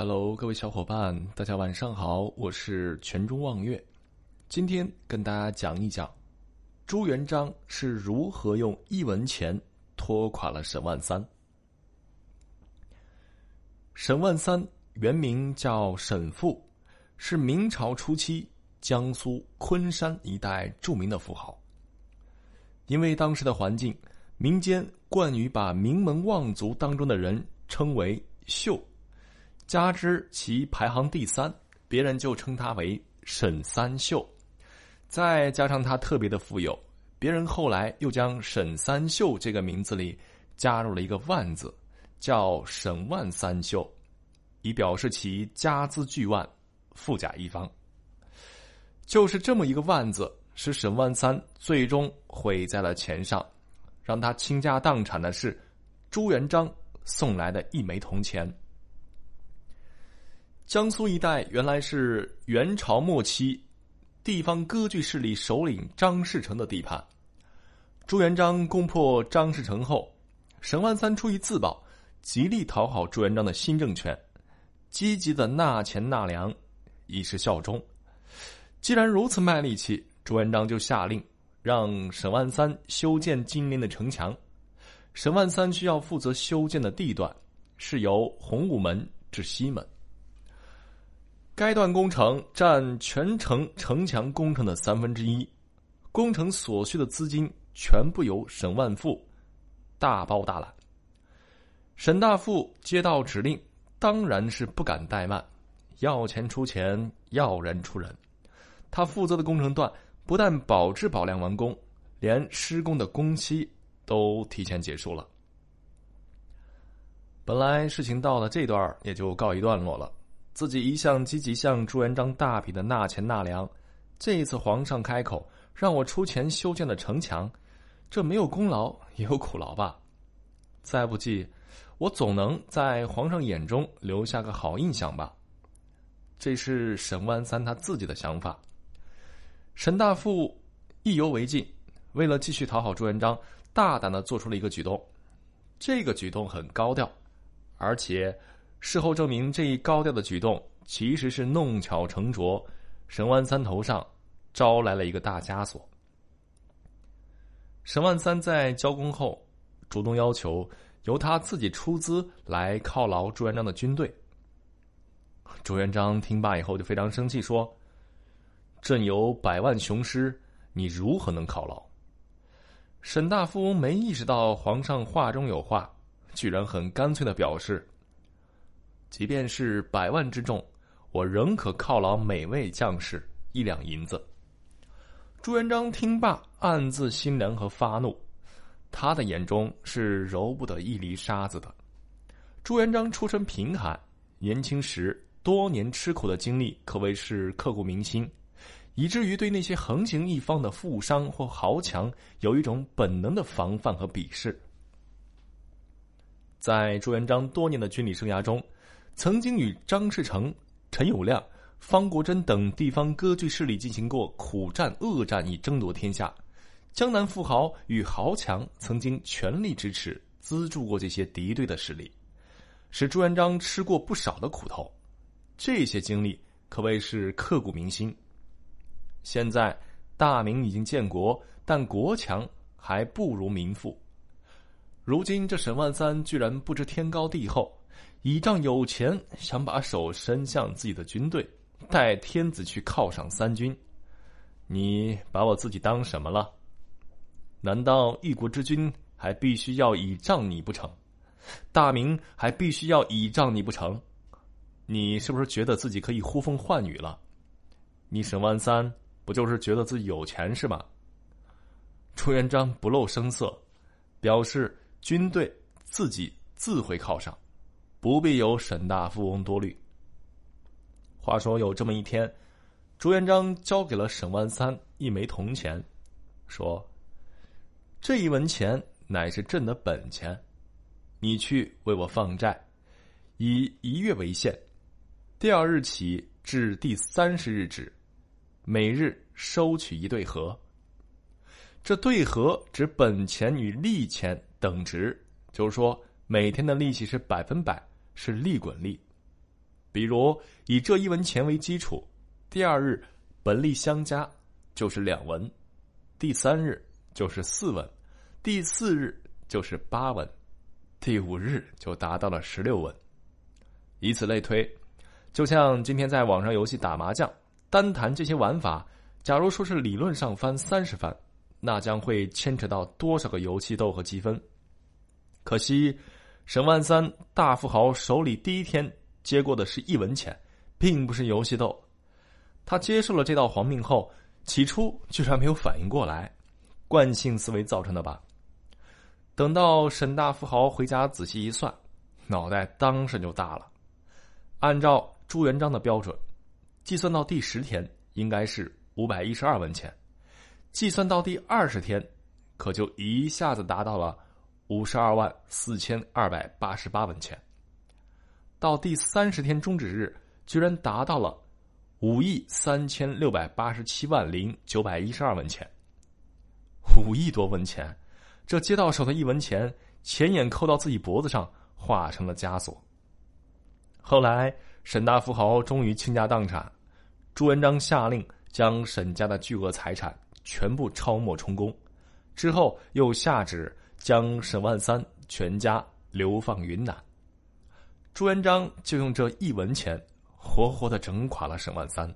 Hello，各位小伙伴，大家晚上好，我是泉中望月。今天跟大家讲一讲朱元璋是如何用一文钱拖垮了沈万三。沈万三原名叫沈复，是明朝初期江苏昆山一带著名的富豪。因为当时的环境，民间惯于把名门望族当中的人称为“秀”，加之其排行第三，别人就称他为沈三秀。再加上他特别的富有，别人后来又将沈三秀这个名字里加入了一个“万”字，叫沈万三秀，以表示其家资巨万，富甲一方。就是这么一个“万”字。使沈万三最终毁在了钱上，让他倾家荡产的是朱元璋送来的一枚铜钱。江苏一带原来是元朝末期地方割据势力首领张士诚的地盘。朱元璋攻破张士诚后，沈万三出于自保，极力讨好朱元璋的新政权，积极的纳钱纳粮，以示效忠。既然如此卖力气。朱元璋就下令，让沈万三修建金陵的城墙。沈万三需要负责修建的地段，是由洪武门至西门。该段工程占全城城墙工程的三分之一，工程所需的资金全部由沈万富大包大揽。沈大富接到指令，当然是不敢怠慢，要钱出钱，要人出人。他负责的工程段。不但保质保量完工，连施工的工期都提前结束了。本来事情到了这段也就告一段落了。自己一向积极向朱元璋大笔的纳钱纳粮，这一次皇上开口让我出钱修建的城墙，这没有功劳也有苦劳吧？再不济，我总能在皇上眼中留下个好印象吧？这是沈万三他自己的想法。沈大富意犹未尽，为了继续讨好朱元璋，大胆的做出了一个举动。这个举动很高调，而且事后证明，这一高调的举动其实是弄巧成拙，沈万三头上招来了一个大枷锁。沈万三在交工后，主动要求由他自己出资来犒劳朱元璋的军队。朱元璋听罢以后就非常生气，说。朕有百万雄师，你如何能犒劳？沈大富翁没意识到皇上话中有话，居然很干脆的表示：“即便是百万之众，我仍可犒劳每位将士一两银子。”朱元璋听罢，暗自心凉和发怒，他的眼中是揉不得一粒沙子的。朱元璋出身贫寒，年轻时多年吃苦的经历可谓是刻骨铭心。以至于对那些横行一方的富商或豪强有一种本能的防范和鄙视。在朱元璋多年的军旅生涯中，曾经与张士诚、陈友谅、方国珍等地方割据势力进行过苦战、恶战，以争夺天下。江南富豪与豪强曾经全力支持、资助过这些敌对的势力，使朱元璋吃过不少的苦头。这些经历可谓是刻骨铭心。现在大明已经建国，但国强还不如民富。如今这沈万三居然不知天高地厚，倚仗有钱想把手伸向自己的军队，带天子去犒赏三军。你把我自己当什么了？难道一国之君还必须要倚仗你不成？大明还必须要倚仗你不成？你是不是觉得自己可以呼风唤雨了？你沈万三。不就是觉得自己有钱是吧？朱元璋不露声色，表示军队自己自会犒赏，不必有沈大富翁多虑。话说有这么一天，朱元璋交给了沈万三一枚铜钱，说：“这一文钱乃是朕的本钱，你去为我放债，以一月为限，第二日起至第三十日止。”每日收取一对合，这对合指本钱与利钱等值，就是说每天的利息是百分百，是利滚利。比如以这一文钱为基础，第二日本利相加就是两文，第三日就是四文，第四日就是八文，第五日就达到了十六文，以此类推。就像今天在网上游戏打麻将，单谈这些玩法，假如说是理论上翻三十番，那将会牵扯到多少个游戏豆和积分？可惜，沈万三大富豪手里第一天接过的是一文钱，并不是游戏豆。他接受了这道黄命后，起初居然没有反应过来，惯性思维造成的吧？等到沈大富豪回家仔细一算，脑袋当时就大了。按照朱元璋的标准，计算到第十天应该是五百一十二文钱，计算到第二十天，可就一下子达到了五十二万四千二百八十八文钱。到第三十天终止日，居然达到了五亿三千六百八十七万零九百一十二文钱。五亿多文钱，这接到手的一文钱，钱眼扣到自己脖子上，化成了枷锁。后来。沈大富豪终于倾家荡产，朱元璋下令将沈家的巨额财产全部抄没充公，之后又下旨将沈万三全家流放云南。朱元璋就用这一文钱，活活的整垮了沈万三。